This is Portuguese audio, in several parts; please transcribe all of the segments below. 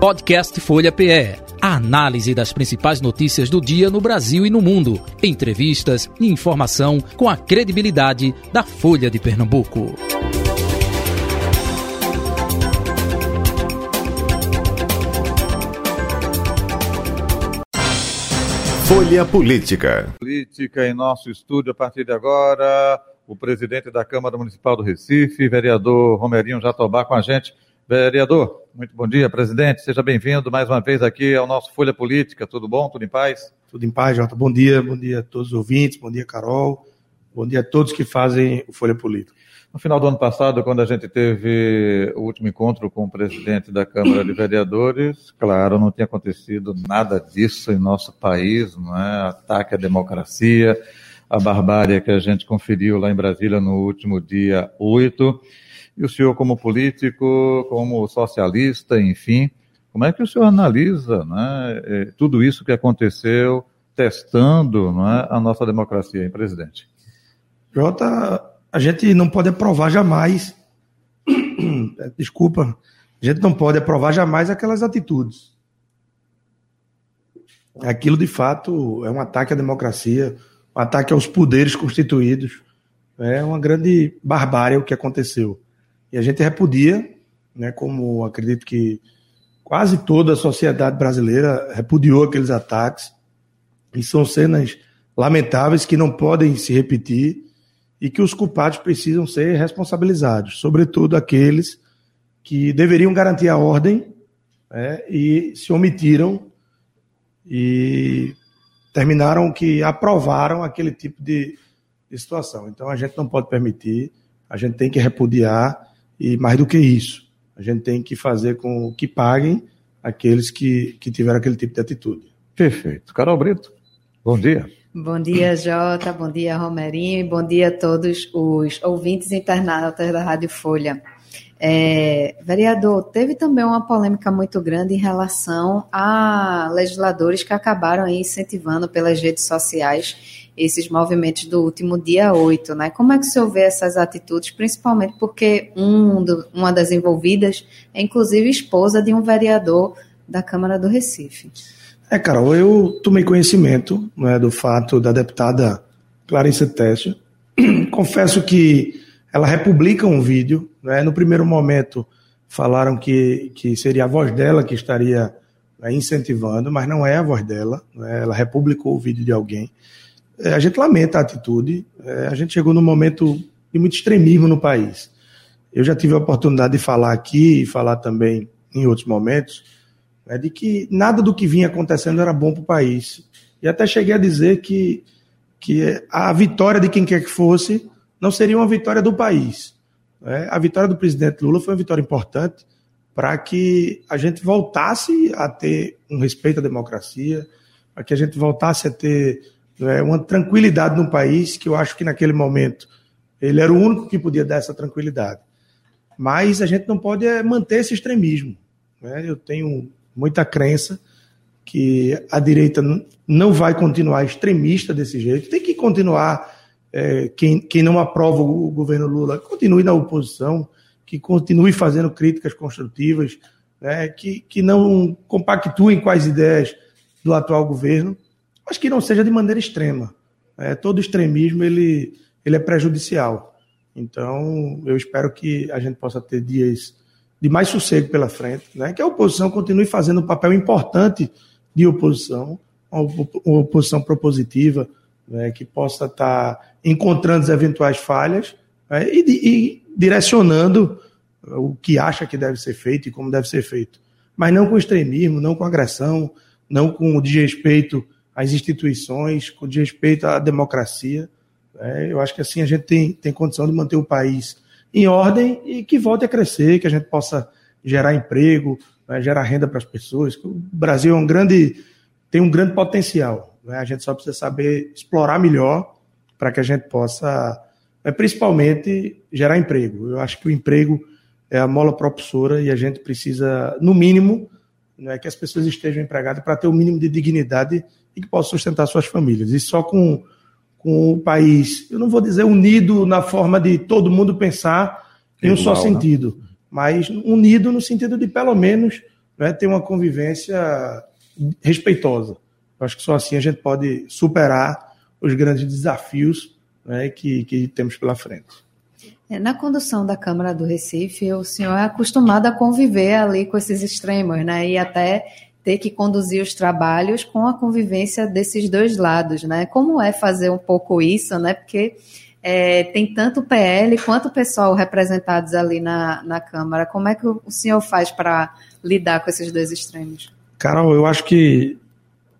Podcast Folha PE. A análise das principais notícias do dia no Brasil e no mundo. Entrevistas e informação com a credibilidade da Folha de Pernambuco. Folha Política. Política em nosso estúdio a partir de agora. O presidente da Câmara Municipal do Recife, vereador Romerinho Jatobá, com a gente. Vereador, muito bom dia, presidente. Seja bem-vindo mais uma vez aqui ao nosso Folha Política. Tudo bom? Tudo em paz? Tudo em paz, Jota. Bom dia, bom dia a todos os ouvintes, bom dia, Carol. Bom dia a todos que fazem o Folha Política. No final do ano passado, quando a gente teve o último encontro com o presidente da Câmara de Vereadores, claro, não tinha acontecido nada disso em nosso país, não é? Ataque à democracia, a barbárie que a gente conferiu lá em Brasília no último dia 8. E o senhor, como político, como socialista, enfim, como é que o senhor analisa né, eh, tudo isso que aconteceu, testando é, a nossa democracia, hein, presidente? Jota, a gente não pode aprovar jamais, desculpa, a gente não pode aprovar jamais aquelas atitudes. Aquilo, de fato, é um ataque à democracia, um ataque aos poderes constituídos. É uma grande barbárie o que aconteceu. E a gente repudia, né, como acredito que quase toda a sociedade brasileira repudiou aqueles ataques. E são cenas lamentáveis que não podem se repetir e que os culpados precisam ser responsabilizados, sobretudo aqueles que deveriam garantir a ordem né, e se omitiram e terminaram que aprovaram aquele tipo de, de situação. Então a gente não pode permitir, a gente tem que repudiar e mais do que isso, a gente tem que fazer com que paguem aqueles que, que tiveram aquele tipo de atitude. Perfeito. Carol Brito, bom dia. Bom dia, Jota. Bom dia, Romerinho. E bom dia a todos os ouvintes internautas da Rádio Folha. É, vereador, teve também uma polêmica muito grande em relação a legisladores que acabaram incentivando pelas redes sociais esses movimentos do último dia 8, né? Como é que o senhor vê essas atitudes, principalmente porque um do, uma das envolvidas é inclusive esposa de um vereador da Câmara do Recife? É, Carol, eu tomei conhecimento né, do fato da deputada Clarice Tessio. Confesso que ela republica um vídeo. Né, no primeiro momento falaram que, que seria a voz dela que estaria né, incentivando, mas não é a voz dela. Né, ela republicou o vídeo de alguém. É, a gente lamenta a atitude. É, a gente chegou num momento de muito extremismo no país. Eu já tive a oportunidade de falar aqui e falar também em outros momentos né, de que nada do que vinha acontecendo era bom para o país. E até cheguei a dizer que, que a vitória de quem quer que fosse não seria uma vitória do país. Né? A vitória do presidente Lula foi uma vitória importante para que a gente voltasse a ter um respeito à democracia, para que a gente voltasse a ter né, uma tranquilidade no país, que eu acho que naquele momento ele era o único que podia dar essa tranquilidade. Mas a gente não pode é, manter esse extremismo. Né? Eu tenho muita crença que a direita não vai continuar extremista desse jeito, tem que continuar. É, quem, quem não aprova o governo Lula, continue na oposição, que continue fazendo críticas construtivas, né, que, que não compactuem com as ideias do atual governo, mas que não seja de maneira extrema. É, todo extremismo ele, ele é prejudicial. Então, eu espero que a gente possa ter dias de mais sossego pela frente, né? que a oposição continue fazendo um papel importante de oposição, uma oposição propositiva, né? que possa estar encontrando as eventuais falhas né? e, e direcionando o que acha que deve ser feito e como deve ser feito. Mas não com extremismo, não com agressão, não com desrespeito às instituições, com desrespeito à democracia. Né? Eu acho que assim a gente tem, tem condição de manter o país em ordem e que volte a crescer, que a gente possa gerar emprego, né, gerar renda para as pessoas. O Brasil é um grande, tem um grande potencial. Né? A gente só precisa saber explorar melhor para que a gente possa, né, principalmente, gerar emprego. Eu acho que o emprego é a mola propulsora e a gente precisa, no mínimo, né, que as pessoas estejam empregadas para ter o mínimo de dignidade e que possam sustentar suas famílias. E só com com o país, eu não vou dizer unido na forma de todo mundo pensar em um só né? sentido, mas unido no sentido de, pelo menos, né, ter uma convivência respeitosa. Eu acho que só assim a gente pode superar os grandes desafios né, que, que temos pela frente. É, na condução da Câmara do Recife, o senhor é acostumado a conviver ali com esses extremos, né? E até ter que conduzir os trabalhos com a convivência desses dois lados, né? Como é fazer um pouco isso, né? Porque é, tem tanto PL quanto o pessoal representados ali na, na Câmara. Como é que o senhor faz para lidar com esses dois extremos? Carol, eu acho que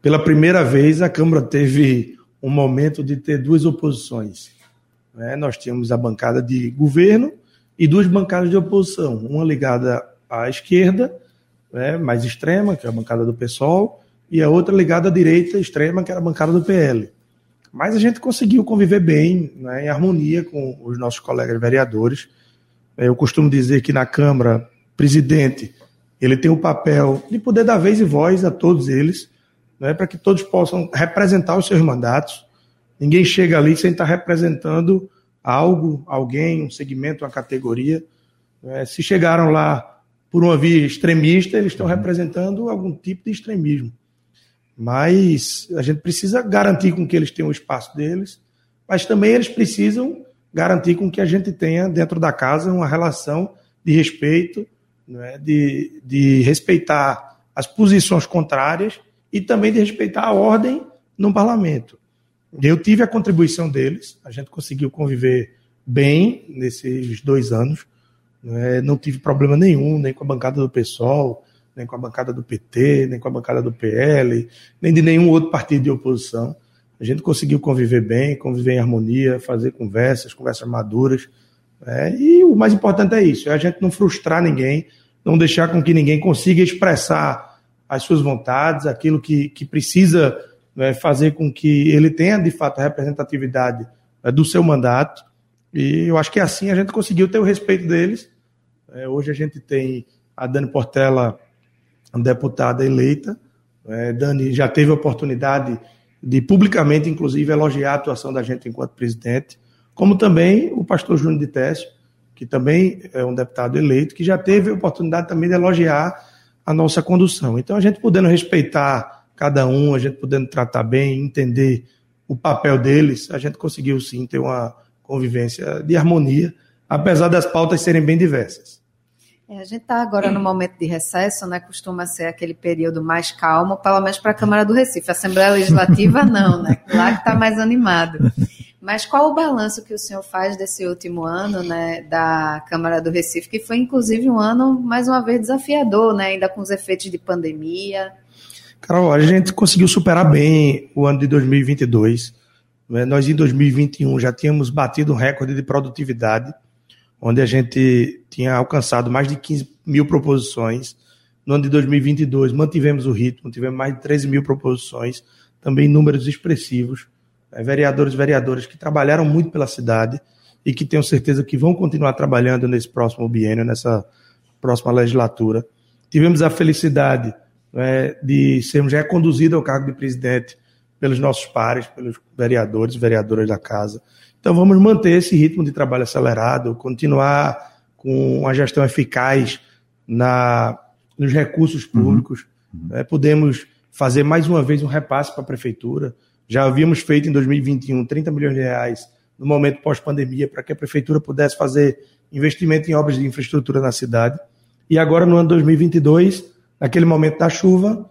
pela primeira vez a Câmara teve um momento de ter duas oposições. Né? Nós tínhamos a bancada de governo e duas bancadas de oposição, uma ligada à esquerda, né, mais extrema, que é a bancada do PSOL, e a outra ligada à direita extrema, que era a bancada do PL. Mas a gente conseguiu conviver bem, né, em harmonia com os nossos colegas vereadores. Eu costumo dizer que na Câmara, presidente, ele tem o papel de poder dar vez e voz a todos eles, né, para que todos possam representar os seus mandatos. Ninguém chega ali sem estar representando algo, alguém, um segmento, uma categoria. Né. Se chegaram lá por uma via extremista, eles estão representando algum tipo de extremismo. Mas a gente precisa garantir com que eles tenham o espaço deles, mas também eles precisam garantir com que a gente tenha dentro da casa uma relação de respeito, né, de, de respeitar as posições contrárias e também de respeitar a ordem no parlamento. Eu tive a contribuição deles, a gente conseguiu conviver bem nesses dois anos, né, não tive problema nenhum, nem com a bancada do PSOL, nem com a bancada do PT, nem com a bancada do PL, nem de nenhum outro partido de oposição. A gente conseguiu conviver bem, conviver em harmonia, fazer conversas, conversas maduras. Né? E o mais importante é isso: é a gente não frustrar ninguém, não deixar com que ninguém consiga expressar as suas vontades, aquilo que, que precisa né, fazer com que ele tenha de fato a representatividade né, do seu mandato. E eu acho que assim a gente conseguiu ter o respeito deles. É, hoje a gente tem a Dani Portela deputada eleita. É, Dani já teve a oportunidade de publicamente, inclusive, elogiar a atuação da gente enquanto presidente, como também o pastor Júnior de Técio, que também é um deputado eleito, que já teve a oportunidade também de elogiar a nossa condução. Então, a gente podendo respeitar cada um, a gente podendo tratar bem, entender o papel deles, a gente conseguiu sim ter uma convivência de harmonia, apesar das pautas serem bem diversas. É, a gente está agora no momento de recesso, né? Costuma ser aquele período mais calmo, pelo menos para a Câmara do Recife. A Assembleia Legislativa não, né? Lá que está mais animado. Mas qual o balanço que o senhor faz desse último ano, né, da Câmara do Recife, que foi inclusive um ano mais uma vez desafiador, né, ainda com os efeitos de pandemia? Carol, a gente conseguiu superar bem o ano de 2022. Né? Nós em 2021 já tínhamos batido um recorde de produtividade onde a gente tinha alcançado mais de 15 mil proposições. No ano de 2022, mantivemos o ritmo, tivemos mais de 13 mil proposições, também números expressivos. É, vereadores e vereadoras que trabalharam muito pela cidade e que tenho certeza que vão continuar trabalhando nesse próximo biênio, nessa próxima legislatura. Tivemos a felicidade né, de sermos reconduzidos ao cargo de presidente pelos nossos pares, pelos vereadores e vereadoras da casa. Então vamos manter esse ritmo de trabalho acelerado, continuar com uma gestão eficaz na, nos recursos uhum. públicos. Uhum. Né? Podemos fazer mais uma vez um repasse para a prefeitura. Já havíamos feito em 2021 30 milhões de reais no momento pós-pandemia para que a prefeitura pudesse fazer investimento em obras de infraestrutura na cidade. E agora, no ano 2022, naquele momento da chuva,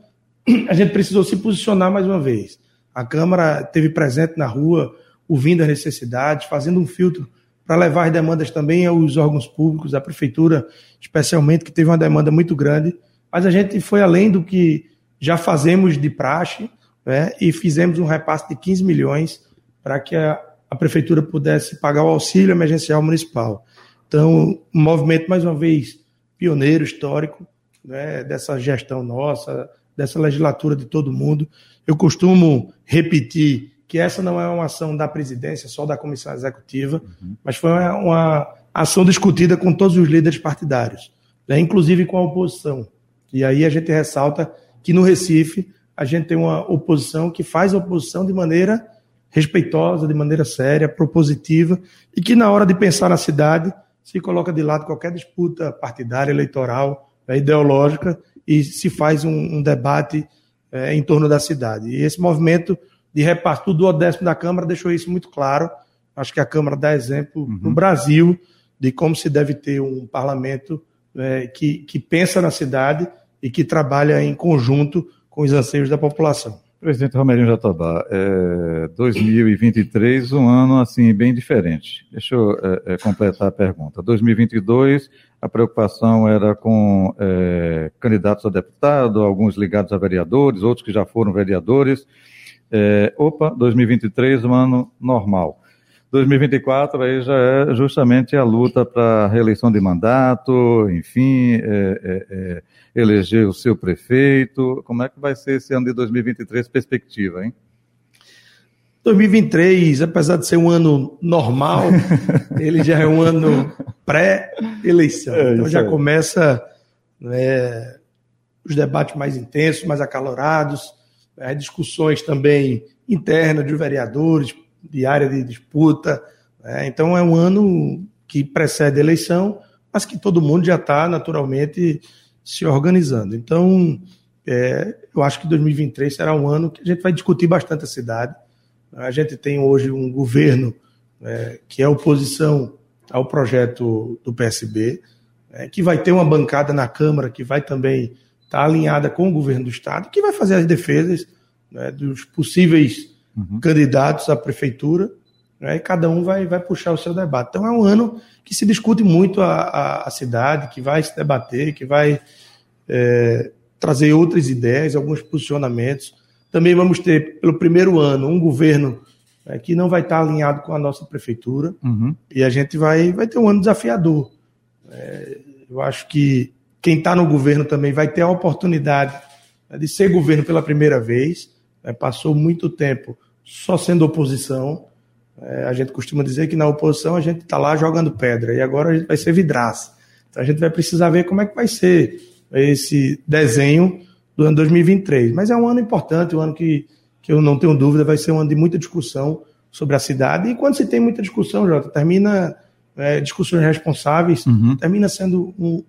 a gente precisou se posicionar mais uma vez. A Câmara teve presente na rua ouvindo as necessidades, fazendo um filtro para levar as demandas também aos órgãos públicos, à prefeitura, especialmente, que teve uma demanda muito grande. Mas a gente foi além do que já fazemos de praxe né, e fizemos um repasse de 15 milhões para que a, a prefeitura pudesse pagar o auxílio emergencial municipal. Então, um movimento, mais uma vez, pioneiro, histórico, né, dessa gestão nossa, dessa legislatura de todo mundo. Eu costumo repetir que essa não é uma ação da presidência, só da comissão executiva, uhum. mas foi uma, uma, ação discutida com todos os líderes partidários, né, inclusive com a oposição. E aí a gente ressalta que no Recife a gente tem uma oposição que faz oposição de maneira respeitosa, de maneira séria, propositiva, e que na hora de pensar na cidade se coloca de lado qualquer disputa partidária, eleitoral, né, ideológica e se faz um, um debate é, em torno da cidade. E esse movimento de reparto do décimo da Câmara deixou isso muito claro. Acho que a Câmara dá exemplo uhum. no Brasil de como se deve ter um parlamento é, que, que pensa na cidade e que trabalha em conjunto com os anseios da população. Presidente Romerinho Jatobá, é, 2023, um ano assim bem diferente. Deixa eu é, é, completar a pergunta. 2022, a preocupação era com é, candidatos a deputado, alguns ligados a vereadores, outros que já foram vereadores. É, opa, 2023, um ano normal. 2024 aí já é justamente a luta para reeleição de mandato, enfim, é, é, é, eleger o seu prefeito. Como é que vai ser esse ano de 2023 perspectiva, hein? 2023, apesar de ser um ano normal, ele já é um ano pré-eleição. É, então já começa né, os debates mais intensos, mais acalorados, né, discussões também internas de vereadores, de área de disputa. Né? Então é um ano que precede a eleição, mas que todo mundo já está naturalmente se organizando. Então é, eu acho que 2023 será um ano que a gente vai discutir bastante a cidade. A gente tem hoje um governo é, que é oposição ao projeto do PSB, é, que vai ter uma bancada na Câmara que vai também estar tá alinhada com o governo do Estado, que vai fazer as defesas né, dos possíveis uhum. candidatos à prefeitura, né, e cada um vai, vai puxar o seu debate. Então é um ano que se discute muito a, a, a cidade, que vai se debater, que vai é, trazer outras ideias, alguns posicionamentos. Também vamos ter, pelo primeiro ano, um governo é, que não vai estar alinhado com a nossa prefeitura, uhum. e a gente vai, vai ter um ano desafiador. É, eu acho que quem está no governo também vai ter a oportunidade né, de ser governo pela primeira vez. Né, passou muito tempo só sendo oposição. É, a gente costuma dizer que na oposição a gente está lá jogando pedra e agora a gente vai ser vidraça. Então a gente vai precisar ver como é que vai ser esse desenho do ano 2023. Mas é um ano importante, um ano que, que eu não tenho dúvida vai ser um ano de muita discussão sobre a cidade. E quando se tem muita discussão, Jota, termina é, discussões responsáveis, uhum. termina sendo um,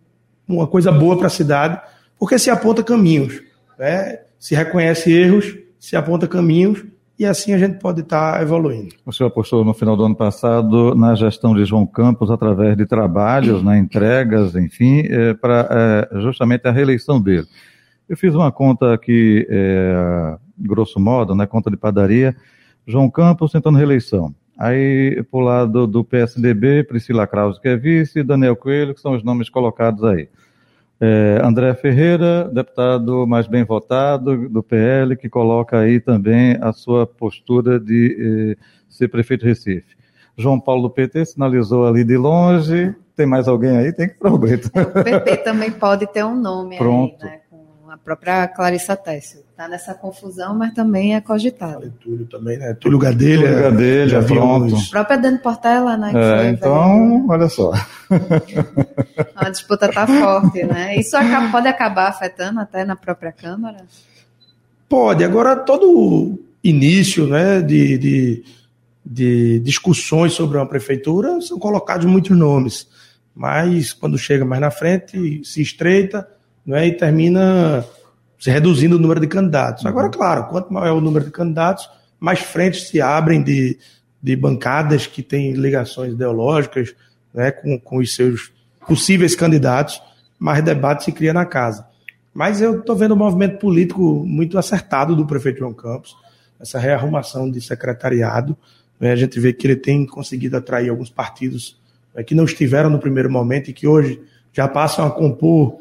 uma coisa boa para a cidade, porque se aponta caminhos, né? se reconhece erros, se aponta caminhos e assim a gente pode estar tá evoluindo. O senhor apostou no final do ano passado na gestão de João Campos através de trabalhos, na entregas, enfim, é, para é, justamente a reeleição dele. Eu fiz uma conta aqui, é, grosso modo, né, conta de padaria, João Campos tentando reeleição. Aí, por lado do PSDB, Priscila Krause, que é vice, Daniel Coelho, que são os nomes colocados aí. É, André Ferreira, deputado mais bem votado do PL, que coloca aí também a sua postura de eh, ser prefeito de Recife. João Paulo do PT sinalizou ali de longe. Tem mais alguém aí? Tem que prometer. O PT também pode ter um nome Pronto. aí, né? A própria Clarissa Tessio. Está nessa confusão, mas também é cogitado. Túlio também, né? Túlio Gadelha. Túlio Gadelha, pronto. A própria Dani Portela, né? É, então, olha só. A disputa está forte, né? Isso acaba, pode acabar afetando até na própria Câmara? Pode. Agora, todo início né, de, de, de discussões sobre uma prefeitura são colocados muitos nomes. Mas quando chega mais na frente, se estreita né, e termina se reduzindo o número de candidatos. Agora, uhum. claro, quanto maior o número de candidatos, mais frentes se abrem de, de bancadas que têm ligações ideológicas né, com, com os seus possíveis candidatos, mais debate se cria na casa. Mas eu estou vendo um movimento político muito acertado do prefeito João Campos, essa rearrumação de secretariado. Né, a gente vê que ele tem conseguido atrair alguns partidos né, que não estiveram no primeiro momento e que hoje já passam a compor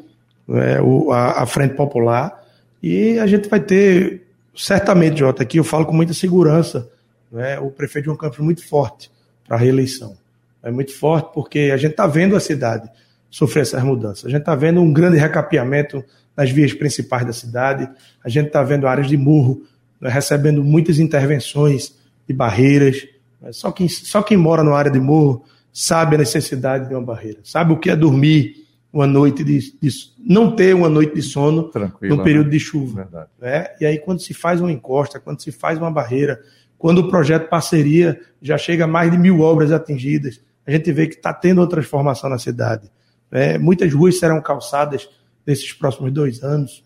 né, o, a, a Frente Popular. E a gente vai ter, certamente, Jota, aqui eu falo com muita segurança, né, o prefeito João Campos muito forte para a reeleição. É muito forte porque a gente está vendo a cidade sofrer essas mudanças. A gente está vendo um grande recapeamento nas vias principais da cidade, a gente está vendo áreas de murro né, recebendo muitas intervenções de barreiras. Só quem, só quem mora na área de morro sabe a necessidade de uma barreira, sabe o que é dormir uma noite de, de, não ter uma noite de sono Tranquilo, no período né? de chuva. Né? E aí, quando se faz uma encosta, quando se faz uma barreira, quando o projeto parceria já chega a mais de mil obras atingidas, a gente vê que está tendo uma transformação na cidade. Né? Muitas ruas serão calçadas nesses próximos dois anos,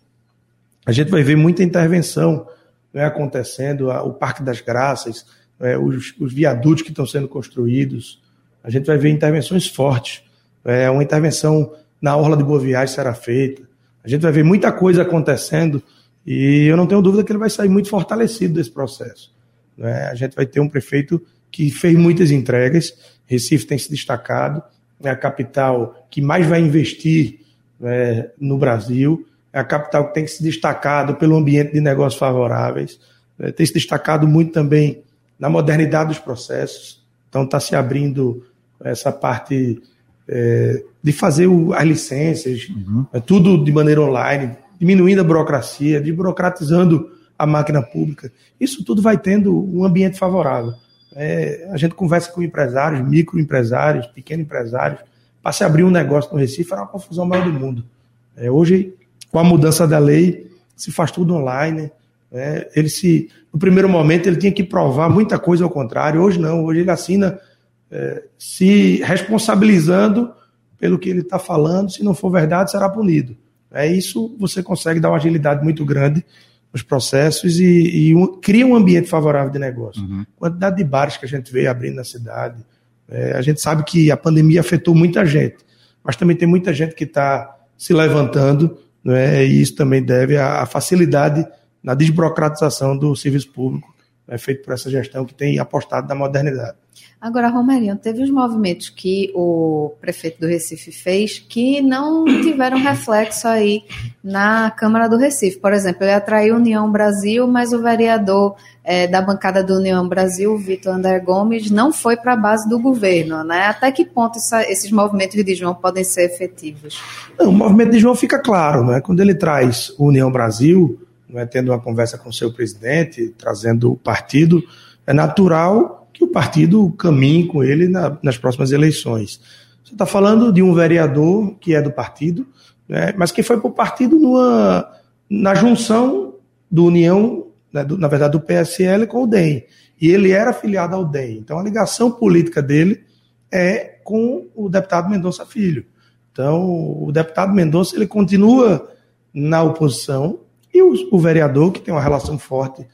a gente vai ver muita intervenção né, acontecendo, o Parque das Graças, né, os, os, viadutos que estão sendo construídos, a gente vai ver intervenções fortes. É, uma intervenção na Orla de Boa Viagem será feita. A gente vai ver muita coisa acontecendo e eu não tenho dúvida que ele vai sair muito fortalecido desse processo. Né? A gente vai ter um prefeito que fez muitas entregas, Recife tem se destacado, é a capital que mais vai investir né, no Brasil, é a capital que tem se destacado pelo ambiente de negócios favoráveis, né, tem se destacado muito também na modernidade dos processos, então está se abrindo essa parte é, de fazer o, as licenças, uhum. é, tudo de maneira online, diminuindo a burocracia, desburocratizando a máquina pública. Isso tudo vai tendo um ambiente favorável. É, a gente conversa com empresários, microempresários, pequenos empresários, para se abrir um negócio no Recife era uma confusão maior do mundo. É, hoje, com a mudança da lei, se faz tudo online. Né? Ele se, no primeiro momento, ele tinha que provar muita coisa ao contrário. Hoje não. Hoje ele assina é, se responsabilizando pelo que ele está falando. Se não for verdade, será punido. É isso. Você consegue dar uma agilidade muito grande nos processos e, e um, cria um ambiente favorável de negócio. Uhum. Quantidade de bares que a gente vê abrindo na cidade. É, a gente sabe que a pandemia afetou muita gente, mas também tem muita gente que está se levantando, né, e isso também deve à, à facilidade na desburocratização do serviço público né, feito por essa gestão que tem apostado na modernidade. Agora, Romerinho, teve os movimentos que o prefeito do Recife fez que não tiveram reflexo aí na Câmara do Recife. Por exemplo, ele atraiu União Brasil, mas o vereador é, da bancada do União Brasil, Vitor André Gomes, não foi para a base do governo. Né? Até que ponto essa, esses movimentos de João podem ser efetivos? Não, o movimento de João fica claro. Né? Quando ele traz União Brasil, né, tendo uma conversa com o seu presidente, trazendo o partido, é natural que o partido caminhe com ele na, nas próximas eleições. Você está falando de um vereador que é do partido, né, mas que foi para o partido numa, na junção do União, né, do, na verdade, do PSL com o DEM. E ele era afiliado ao DEM. Então a ligação política dele é com o deputado Mendonça Filho. Então o deputado Mendonça ele continua na oposição e o, o vereador, que tem uma relação forte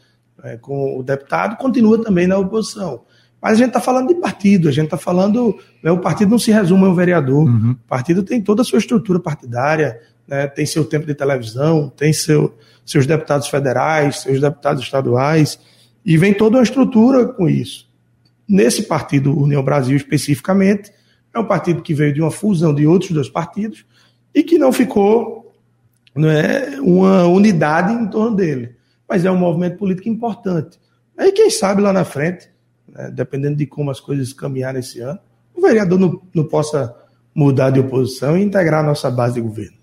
é, com o deputado, continua também na oposição. Mas a gente está falando de partido, a gente está falando. Né, o partido não se resume a um vereador. Uhum. O partido tem toda a sua estrutura partidária, né, tem seu tempo de televisão, tem seu, seus deputados federais, seus deputados estaduais, e vem toda uma estrutura com isso. Nesse partido, União Brasil especificamente, é um partido que veio de uma fusão de outros dois partidos e que não ficou né, uma unidade em torno dele. Mas é um movimento político importante. Aí, quem sabe lá na frente né, dependendo de como as coisas caminharem esse ano, o vereador não, não possa mudar de oposição e integrar a nossa base de governo.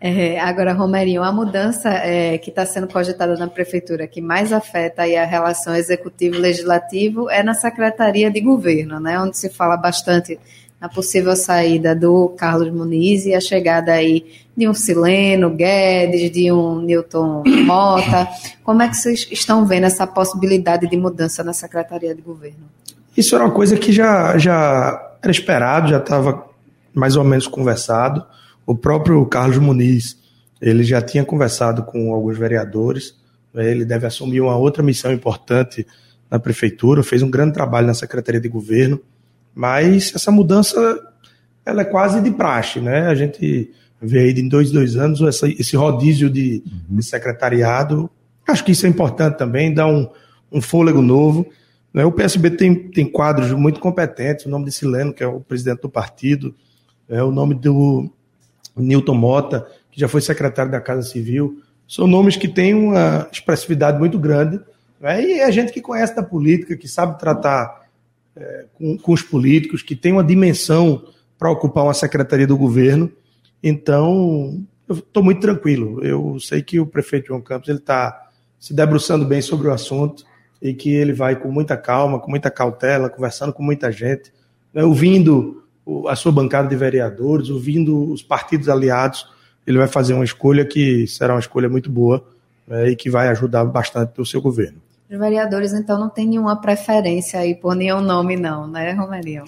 É, agora, Romerinho, a mudança é, que está sendo projetada na prefeitura que mais afeta a relação executivo-legislativo é na secretaria de governo, né, onde se fala bastante na possível saída do Carlos Muniz e a chegada aí de um Sileno Guedes, de um Newton Mota. Como é que vocês estão vendo essa possibilidade de mudança na Secretaria de Governo? Isso era uma coisa que já, já era esperado, já estava mais ou menos conversado. O próprio Carlos Muniz, ele já tinha conversado com alguns vereadores, ele deve assumir uma outra missão importante na prefeitura, fez um grande trabalho na Secretaria de Governo, mas essa mudança ela é quase de praxe, né? A gente vê aí de dois, dois anos essa, esse rodízio de, uhum. de, secretariado. Acho que isso é importante também, dá um, um fôlego novo. Né? O PSB tem, tem quadros muito competentes, o nome de Sileno, que é o presidente do partido, é o nome do Newton Mota, que já foi secretário da Casa Civil. São nomes que têm uma expressividade muito grande. Né? E é gente que conhece da política, que sabe tratar é, com, com, os políticos, que tem uma dimensão para ocupar uma secretaria do governo. Então, eu estou muito tranquilo. Eu sei que o prefeito João Campos está se debruçando bem sobre o assunto e que ele vai com muita calma, com muita cautela, conversando com muita gente, né, ouvindo a sua bancada de vereadores, ouvindo os partidos aliados. Ele vai fazer uma escolha que será uma escolha muito boa né, e que vai ajudar bastante o seu governo. Os vereadores, então, não tem nenhuma preferência aí por nenhum nome, não, né, Romerinho?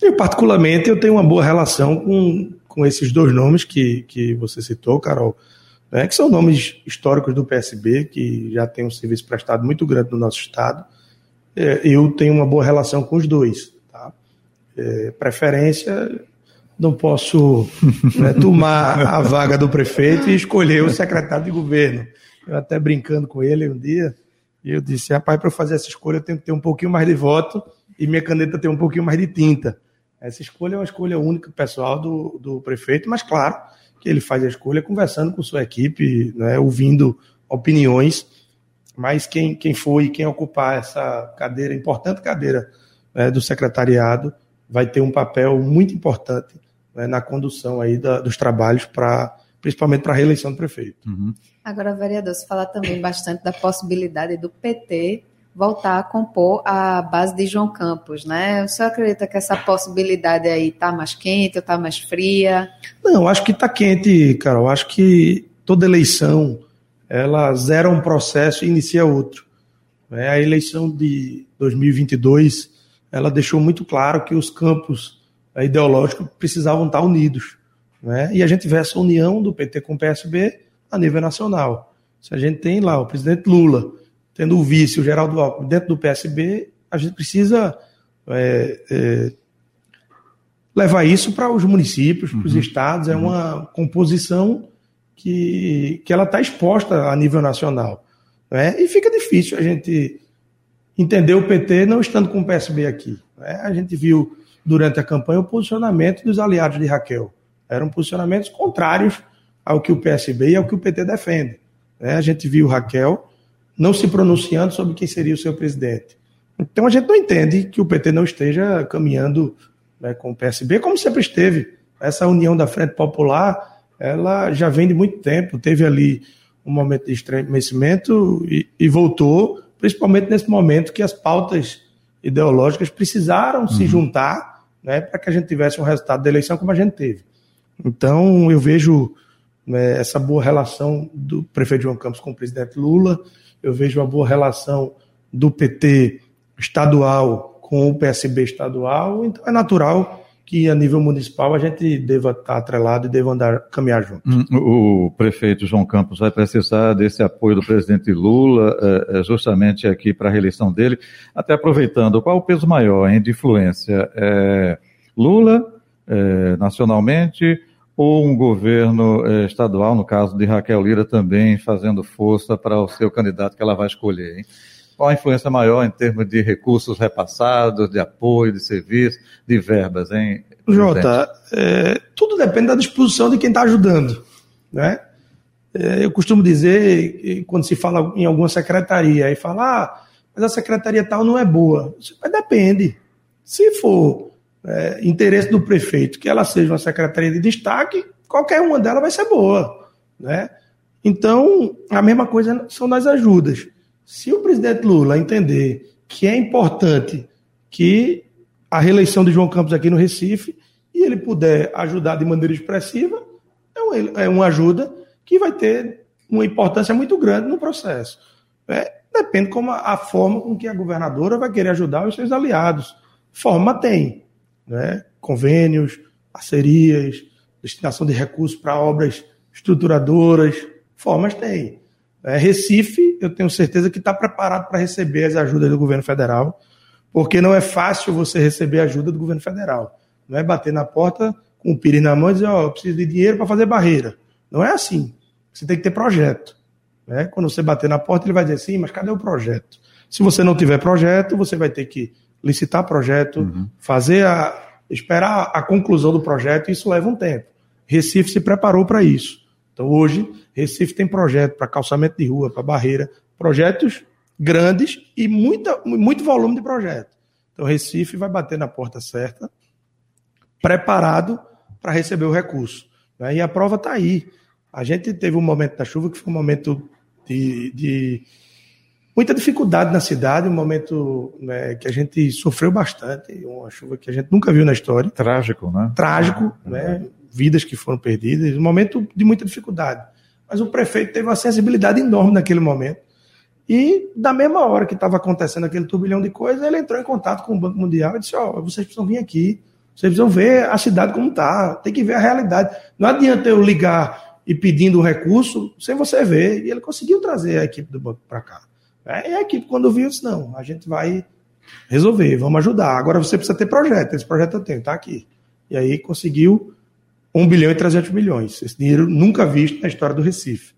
Eu, particularmente, eu tenho uma boa relação com, com esses dois nomes que, que você citou, Carol, né, que são nomes históricos do PSB, que já tem um serviço prestado muito grande no nosso Estado. É, eu tenho uma boa relação com os dois. Tá? É, preferência, não posso né, tomar a vaga do prefeito e escolher o secretário de governo. Eu até brincando com ele um dia, eu disse, rapaz, para eu fazer essa escolha eu tenho que ter um pouquinho mais de voto e minha caneta ter um pouquinho mais de tinta. Essa escolha é uma escolha única pessoal do, do prefeito, mas claro que ele faz a escolha conversando com sua equipe, né, ouvindo opiniões, mas quem, quem for e quem ocupar essa cadeira, importante cadeira né, do secretariado, vai ter um papel muito importante né, na condução aí da, dos trabalhos para principalmente para a reeleição do prefeito. Uhum. Agora, vereador, se fala também bastante da possibilidade do PT voltar a compor a base de João Campos, né? O senhor acredita que essa possibilidade aí está mais quente ou está mais fria? Não, acho que está quente, Carol. Acho que toda eleição ela zera um processo e inicia outro. É, a eleição de 2022 ela deixou muito claro que os campos é, ideológicos precisavam estar unidos. Né? E a gente vê essa união do PT com o PSB a nível nacional. Se a gente tem lá o presidente Lula tendo o vice, o Geraldo Alckmin, dentro do PSB, a gente precisa é, é, levar isso para os municípios, para os uhum. estados. É uhum. uma composição que, que ela está exposta a nível nacional. Né? E fica difícil a gente entender o PT não estando com o PSB aqui. Né? A gente viu durante a campanha o posicionamento dos aliados de Raquel. Eram posicionamentos contrários ao que o PSB e ao que o PT defende. Né? A gente viu Raquel não se pronunciando sobre quem seria o seu presidente. Então a gente não entende que o PT não esteja caminhando né, com o PSB, como sempre esteve. Essa união da Frente Popular, ela já vem de muito tempo. Teve ali um momento de estremecimento e, e voltou, principalmente nesse momento que as pautas ideológicas precisaram uhum. se juntar né, para que a gente tivesse um resultado da eleição como a gente teve. Então eu vejo né, essa boa relação do prefeito João Campos com o presidente Lula, eu vejo uma boa relação do PT estadual com o PSB estadual, então é natural que a nível municipal a gente deva estar atrelado e deva andar, caminhar junto. Hum, o prefeito João Campos vai precisar desse apoio do presidente Lula, é, é, justamente aqui para a reeleição dele. Até aproveitando, qual o peso maior hein, de influência? É, Lula, é, nacionalmente, ou um governo eh, estadual, no caso de Raquel Lira, também fazendo força para o seu candidato que ela vai escolher? Hein? Qual a influência maior em termos de recursos repassados, de apoio, de serviço, de verbas, hein? Jota, é, tudo depende da disposição de quem está ajudando. Né? É, eu costumo dizer, quando se fala em alguma secretaria, e fala, ah, mas a secretaria tal não é boa. Mas depende. Se for é, interesse do prefeito que ela seja uma secretaria de destaque, qualquer uma delas vai ser boa. Né? Então, a mesma coisa são nas ajudas. Se o presidente Lula entender que é importante que a reeleição de João Campos aqui no Recife e ele puder ajudar de maneira expressiva, é uma, é uma ajuda que vai ter uma importância muito grande no processo. É, depende como a, a, forma com que a governadora vai querer ajudar os seus aliados. Forma tem né? convênios, parcerias, destinação de recursos para obras estruturadoras, formas tem. É, Recife, eu tenho certeza que está preparado para receber as ajudas do governo federal, porque não é fácil você receber ajuda do governo federal. Não é bater na porta com o pires na mão e dizer, ó, oh, eu preciso de dinheiro para fazer barreira. Não é assim. Você tem que ter projeto. Né? Quando você bater na porta, ele vai dizer assim, mas cadê o projeto? Se você não tiver projeto, você vai ter que licitar projeto, uhum. fazer a. esperar a conclusão do projeto, isso leva um tempo. Recife se preparou para isso. Então, hoje, Recife tem projeto para calçamento de rua, para barreira, projetos grandes e muita, muito volume de projeto. Então, Recife vai bater na porta certa, preparado para receber o recurso. Né? E a prova está aí. A gente teve um momento da chuva que foi um momento de, de muita dificuldade na cidade, um momento né, que a gente sofreu bastante, uma chuva que a gente nunca viu na história. Trágico, né? Trágico, ah, né? Vidas que foram perdidas, um momento de muita dificuldade. Mas o prefeito teve uma sensibilidade enorme naquele momento. E, da mesma hora que estava acontecendo aquele turbilhão de coisas, ele entrou em contato com o Banco Mundial e disse: Ó, oh, vocês precisam vir aqui. Vocês precisam ver a cidade como está, tem que ver a realidade. Não adianta eu ligar e pedindo um recurso sem você ver. E ele conseguiu trazer a equipe do banco para cá. É, e a equipe, quando viu, disse: não, a gente vai resolver, vamos ajudar. Agora você precisa ter projeto. Esse projeto eu tenho, está aqui. E aí conseguiu 1 bilhão e 300 milhões. Esse dinheiro nunca visto na história do Recife.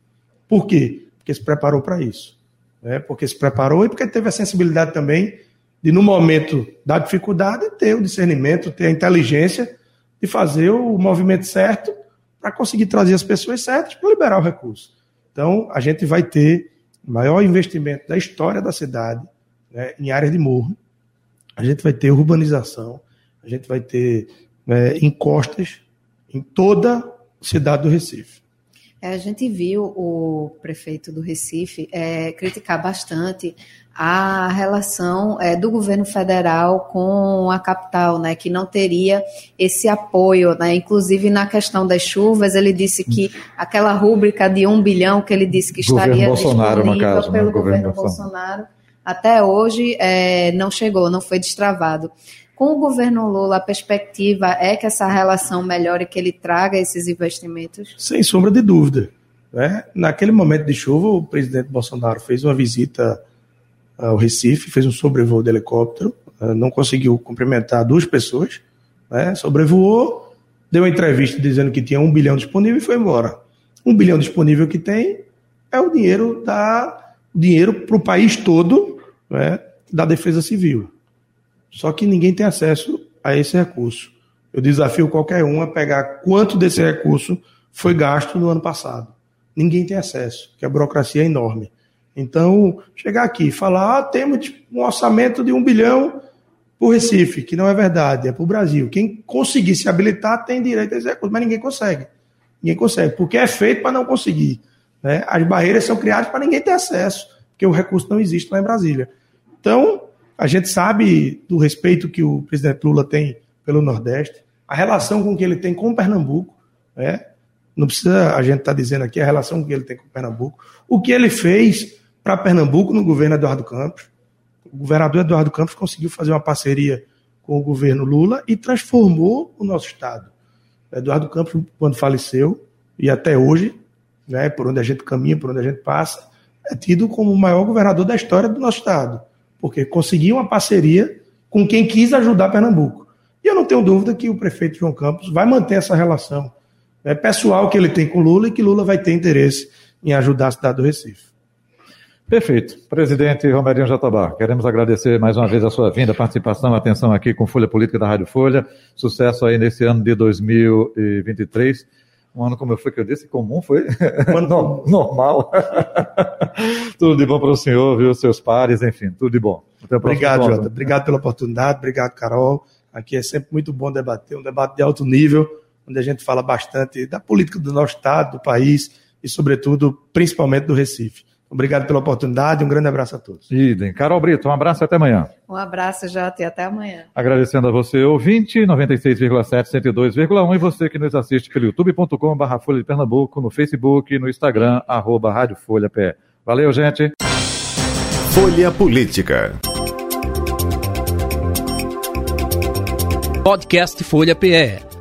Por quê? Porque se preparou para isso. Né? Porque se preparou e porque teve a sensibilidade também de, no momento da dificuldade, ter o discernimento, ter a inteligência de fazer o movimento certo para conseguir trazer as pessoas certas para liberar o recurso. Então, a gente vai ter maior investimento da história da cidade né, em áreas de morro. A gente vai ter urbanização, a gente vai ter né, encostas em toda a cidade do Recife. É, a gente viu o prefeito do Recife é, criticar bastante a relação é, do governo federal com a capital, né, que não teria esse apoio, né, inclusive na questão das chuvas, ele disse que aquela rúbrica de um bilhão que ele disse que estaria Bolsonaro, disponível caso, pelo né, governo, Bolsonaro, até hoje é, não chegou, não foi destravado. Com o governo Lula, a perspectiva é que essa relação melhore, que ele traga esses investimentos? Sem sombra de dúvida. Né? Naquele momento de chuva, o presidente Bolsonaro fez uma visita ao Recife, fez um sobrevoo de helicóptero, eh, não conseguiu cumprimentar duas pessoas, né? sobrevoou, deu uma entrevista dizendo que tinha um bilhão disponível e foi embora. Um bilhão disponível que tem é o dinheiro da dinheiro para o país todo né? da Defesa Civil. Só que ninguém tem acesso a esse recurso. Eu desafio qualquer um a pegar quanto desse recurso foi gasto no ano passado. Ninguém tem acesso, que a burocracia é enorme. Então, chegar aqui e falar, ah, temos um orçamento de um bilhão para o Recife, que não é verdade, é para o Brasil. Quem conseguir se habilitar tem direito a esse recurso, mas ninguém consegue. Ninguém consegue, porque é feito para não conseguir. Né? As barreiras são criadas para ninguém ter acesso, porque o recurso não existe lá em Brasília. Então, a gente sabe do respeito que o presidente Lula tem pelo Nordeste, a relação com que ele tem com Pernambuco, né? não precisa a gente estar tá dizendo aqui a relação que ele tem com Pernambuco, o que ele fez para Pernambuco no governo Eduardo Campos. O governador Eduardo Campos conseguiu fazer uma parceria com o governo Lula e transformou o nosso estado. Eduardo Campos, quando faleceu, e até hoje, né, por onde a gente caminha, por onde a gente passa, é tido como o maior governador da história do nosso estado porque conseguiu uma parceria com quem quis ajudar Pernambuco. E eu não tenho dúvida que o prefeito João Campos vai manter essa relação né, pessoal que ele tem com Lula e que Lula vai ter interesse em ajudar a cidade do Recife. Perfeito. Presidente Romerinho Jatobá, queremos agradecer mais uma vez a sua vinda, participação, atenção aqui com Folha Política da Rádio Folha. Sucesso aí nesse ano de 2023 um ano, como foi que eu disse, comum, foi? Um ano normal. tudo de bom para o senhor, viu, seus pares, enfim, tudo de bom. obrigado, Jota. Obrigado pela oportunidade, obrigado, Carol. Aqui é sempre muito bom debater, um debate de alto nível, onde a gente fala bastante da política do nosso Estado, do país e, sobretudo, principalmente do Recife. Obrigado pela oportunidade, um grande abraço a todos. Idem. Carol Brito, um abraço e até amanhã. Um abraço, Jota, e até amanhã. Agradecendo a você, ouvinte, 96,7, 102,1 e você que nos assiste pelo youtube.com barra Folha de Pernambuco, no Facebook, no Instagram, arroba Rádio Folha Pé. Valeu, gente. Folha Política. Podcast Folha PE